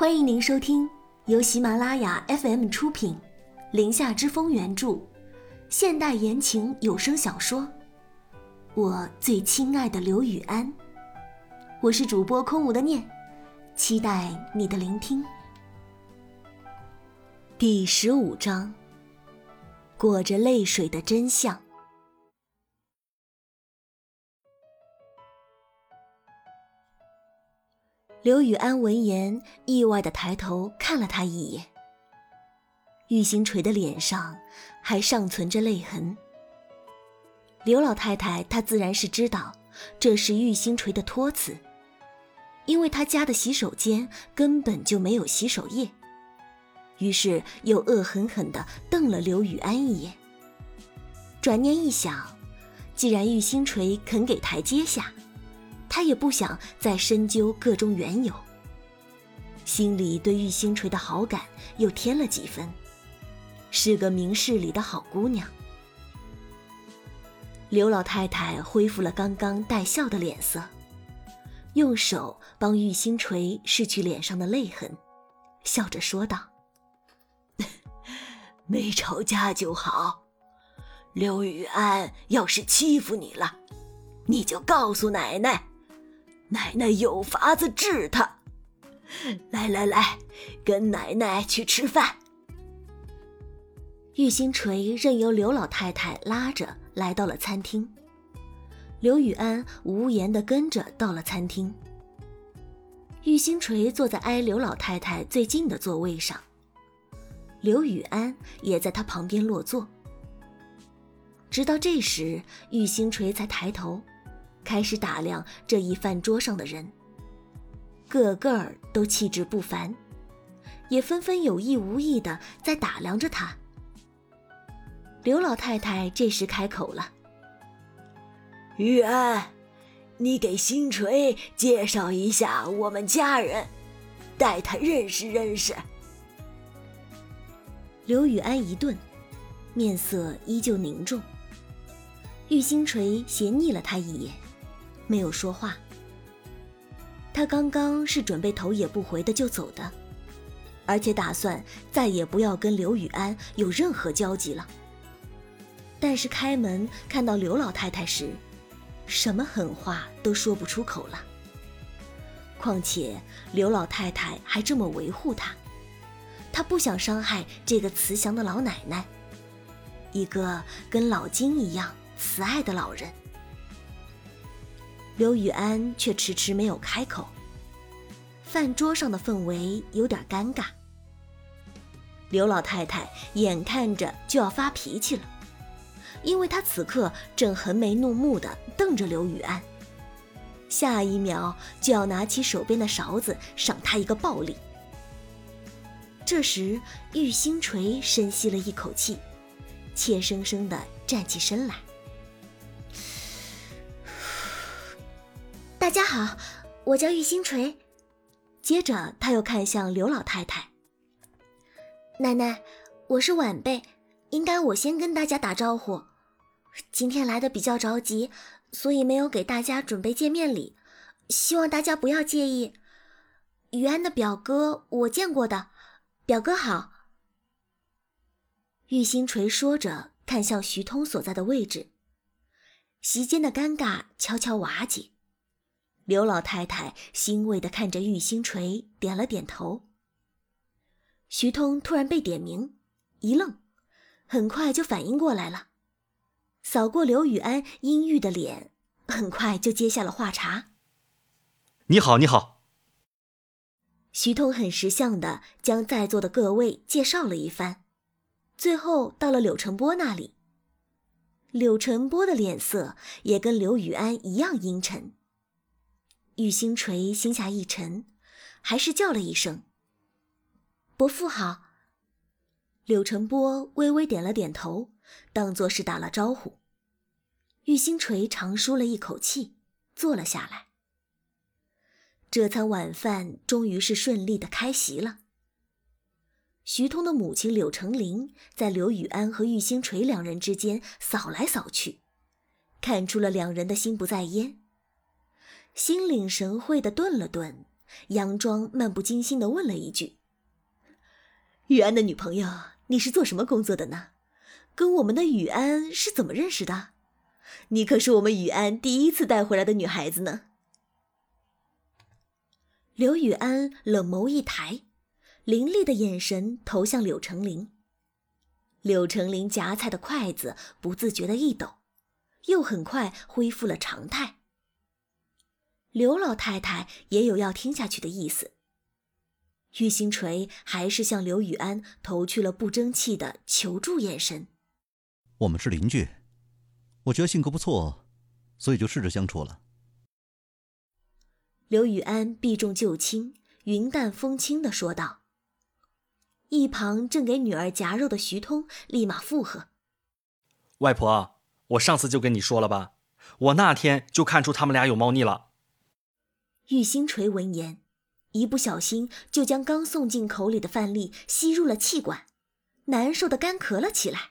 欢迎您收听由喜马拉雅 FM 出品，《林下之风》原著，现代言情有声小说《我最亲爱的刘雨安》。我是主播空无的念，期待你的聆听。第十五章：裹着泪水的真相。刘雨安闻言，意外的抬头看了他一眼。玉星锤的脸上还尚存着泪痕。刘老太太她自然是知道这是玉星锤的托词，因为他家的洗手间根本就没有洗手液。于是又恶狠狠地瞪了刘雨安一眼。转念一想，既然玉星锤肯给台阶下。他也不想再深究个中缘由，心里对玉星锤的好感又添了几分，是个明事理的好姑娘。刘老太太恢复了刚刚带笑的脸色，用手帮玉星锤拭去脸上的泪痕，笑着说道：“没吵架就好。刘雨安要是欺负你了，你就告诉奶奶。”奶奶有法子治他。来来来，跟奶奶去吃饭。玉星锤任由刘老太太拉着来到了餐厅，刘雨安无言的跟着到了餐厅。玉星锤坐在挨刘老太太最近的座位上，刘雨安也在他旁边落座。直到这时，玉星锤才抬头。开始打量这一饭桌上的人，个个儿都气质不凡，也纷纷有意无意的在打量着他。刘老太太这时开口了：“玉安，你给星锤介绍一下我们家人，带他认识认识。”刘雨安一顿，面色依旧凝重。玉星锤斜睨了他一眼。没有说话。他刚刚是准备头也不回的就走的，而且打算再也不要跟刘雨安有任何交集了。但是开门看到刘老太太时，什么狠话都说不出口了。况且刘老太太还这么维护他，他不想伤害这个慈祥的老奶奶，一个跟老金一样慈爱的老人。刘雨安却迟迟没有开口，饭桌上的氛围有点尴尬。刘老太太眼看着就要发脾气了，因为她此刻正横眉怒目地瞪着刘雨安，下一秒就要拿起手边的勺子赏他一个暴力。这时，玉星锤深吸了一口气，怯生生地站起身来。大家好，我叫玉星锤。接着，他又看向刘老太太：“奶奶，我是晚辈，应该我先跟大家打招呼。今天来的比较着急，所以没有给大家准备见面礼，希望大家不要介意。于安的表哥我见过的，表哥好。”玉星锤说着，看向徐通所在的位置，席间的尴尬悄悄瓦解。刘老太太欣慰地看着玉星锤，点了点头。徐通突然被点名，一愣，很快就反应过来了，扫过刘雨安阴郁的脸，很快就接下了话茬：“你好，你好。”徐通很识相的将在座的各位介绍了一番，最后到了柳成波那里。柳成波的脸色也跟刘雨安一样阴沉。玉星锤心下一沉，还是叫了一声：“伯父好。”柳成波微微点了点头，当作是打了招呼。玉星锤长舒了一口气，坐了下来。这餐晚饭终于是顺利的开席了。徐通的母亲柳成林在刘雨安和玉星锤两人之间扫来扫去，看出了两人的心不在焉。心领神会的顿了顿，佯装漫不经心的问了一句：“雨安的女朋友，你是做什么工作的呢？跟我们的雨安是怎么认识的？你可是我们雨安第一次带回来的女孩子呢。”刘雨安冷眸一抬，凌厉的眼神投向柳成林。柳成林夹菜的筷子不自觉的一抖，又很快恢复了常态。刘老太太也有要听下去的意思。玉星锤还是向刘雨安投去了不争气的求助眼神。我们是邻居，我觉得性格不错，所以就试着相处了。刘雨安避重就轻、云淡风轻的说道。一旁正给女儿夹肉的徐通立马附和：“外婆，我上次就跟你说了吧，我那天就看出他们俩有猫腻了。”玉星锤闻言，一不小心就将刚送进口里的饭粒吸入了气管，难受的干咳了起来。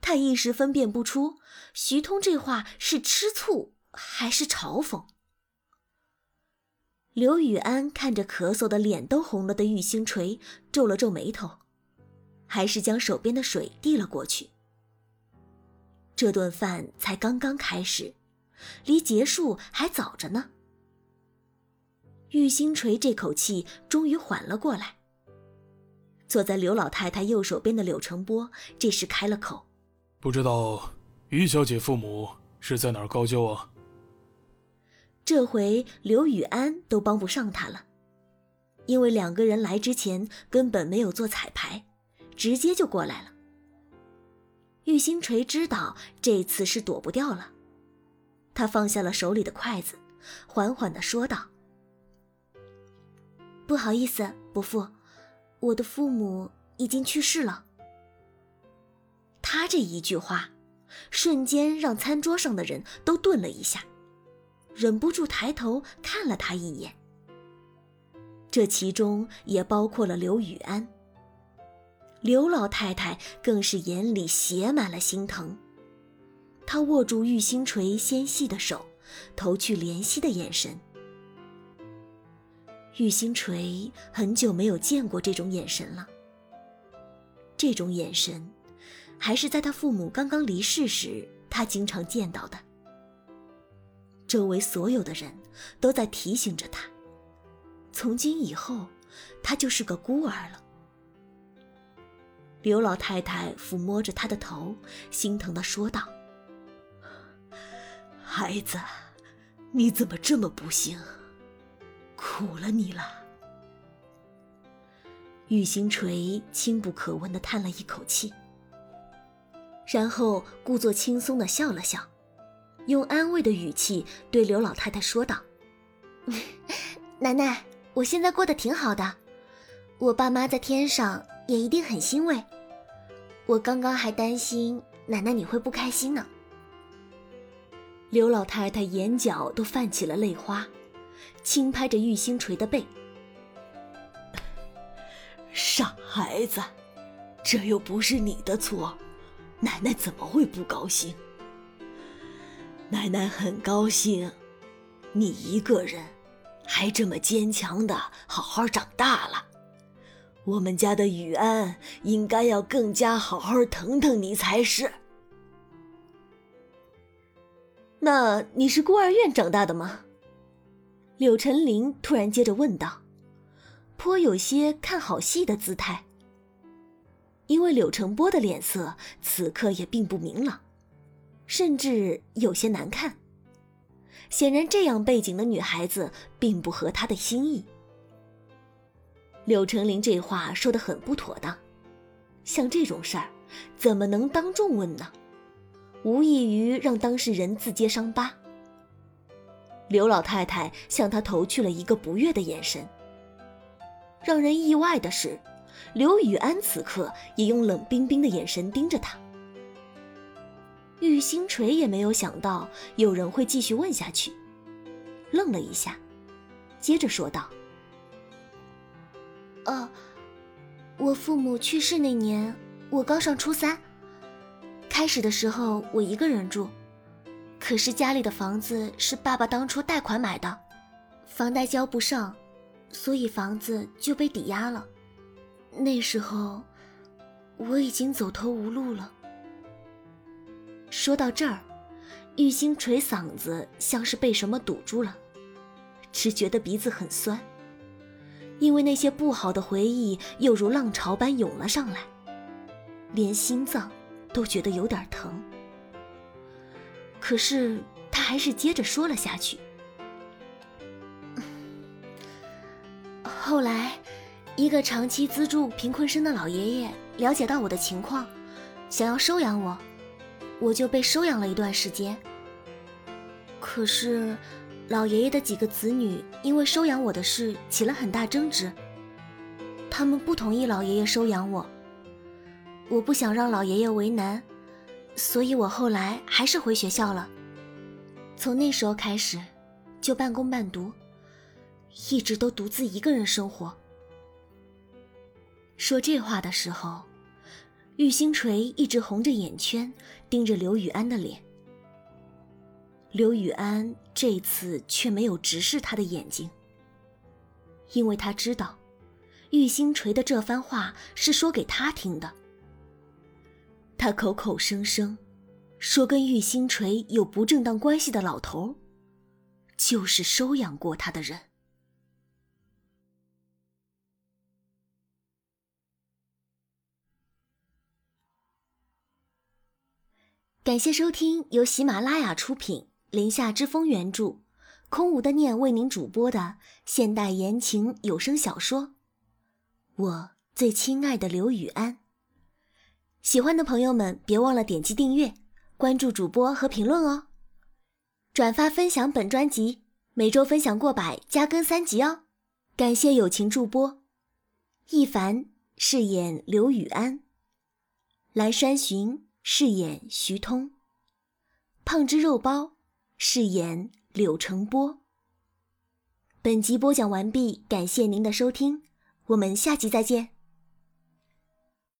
他一时分辨不出徐通这话是吃醋还是嘲讽。刘雨安看着咳嗽的脸都红了的玉星锤，皱了皱眉头，还是将手边的水递了过去。这顿饭才刚刚开始，离结束还早着呢。玉星锤这口气终于缓了过来。坐在刘老太太右手边的柳成波这时开了口：“不知道于小姐父母是在哪儿高就啊？”这回刘雨安都帮不上他了，因为两个人来之前根本没有做彩排，直接就过来了。玉星锤知道这次是躲不掉了，他放下了手里的筷子，缓缓的说道：“不好意思，伯父，我的父母已经去世了。”他这一句话，瞬间让餐桌上的人都顿了一下。忍不住抬头看了他一眼，这其中也包括了刘雨安。刘老太太更是眼里写满了心疼，她握住玉星锤纤细的手，投去怜惜的眼神。玉星锤很久没有见过这种眼神了，这种眼神，还是在他父母刚刚离世时，他经常见到的。周围所有的人都在提醒着他，从今以后，他就是个孤儿了。刘老太太抚摸着他的头，心疼的说道：“孩子，你怎么这么不幸？苦了你了。”玉星锤轻不可闻的叹了一口气，然后故作轻松的笑了笑。用安慰的语气对刘老太太说道：“ 奶奶，我现在过得挺好的，我爸妈在天上也一定很欣慰。我刚刚还担心奶奶你会不开心呢。”刘老太太眼角都泛起了泪花，轻拍着玉星锤的背：“傻孩子，这又不是你的错，奶奶怎么会不高兴？”奶奶很高兴，你一个人还这么坚强的好好长大了。我们家的雨安应该要更加好好疼疼你才是。那你是孤儿院长大的吗？柳成林突然接着问道，颇有些看好戏的姿态。因为柳成波的脸色此刻也并不明朗。甚至有些难看。显然，这样背景的女孩子并不合他的心意。柳成林这话说的很不妥当，像这种事儿，怎么能当众问呢？无异于让当事人自揭伤疤。刘老太太向他投去了一个不悦的眼神。让人意外的是，刘雨安此刻也用冷冰冰的眼神盯着他。玉星锤也没有想到有人会继续问下去，愣了一下，接着说道：“呃，我父母去世那年，我刚上初三。开始的时候我一个人住，可是家里的房子是爸爸当初贷款买的，房贷交不上，所以房子就被抵押了。那时候我已经走投无路了。说到这儿，玉兴捶嗓子，像是被什么堵住了，只觉得鼻子很酸，因为那些不好的回忆又如浪潮般涌了上来，连心脏都觉得有点疼。可是他还是接着说了下去。后来，一个长期资助贫困生的老爷爷了解到我的情况，想要收养我，我就被收养了一段时间。可是，老爷爷的几个子女因为收养我的事起了很大争执，他们不同意老爷爷收养我。我不想让老爷爷为难，所以我后来还是回学校了。从那时候开始，就半工半读。一直都独自一个人生活。说这话的时候，玉星锤一直红着眼圈盯着刘雨安的脸。刘雨安这次却没有直视他的眼睛，因为他知道，玉星锤的这番话是说给他听的。他口口声声说跟玉星锤有不正当关系的老头，就是收养过他的人。感谢收听由喜马拉雅出品、《林下之风》原著、空无的念为您主播的现代言情有声小说《我最亲爱的刘雨安》。喜欢的朋友们别忘了点击订阅、关注主播和评论哦，转发分享本专辑，每周分享过百，加更三集哦。感谢友情助播，一凡饰演刘雨安，蓝山寻。饰演徐通，胖之肉包饰演柳成波。本集播讲完毕，感谢您的收听，我们下集再见。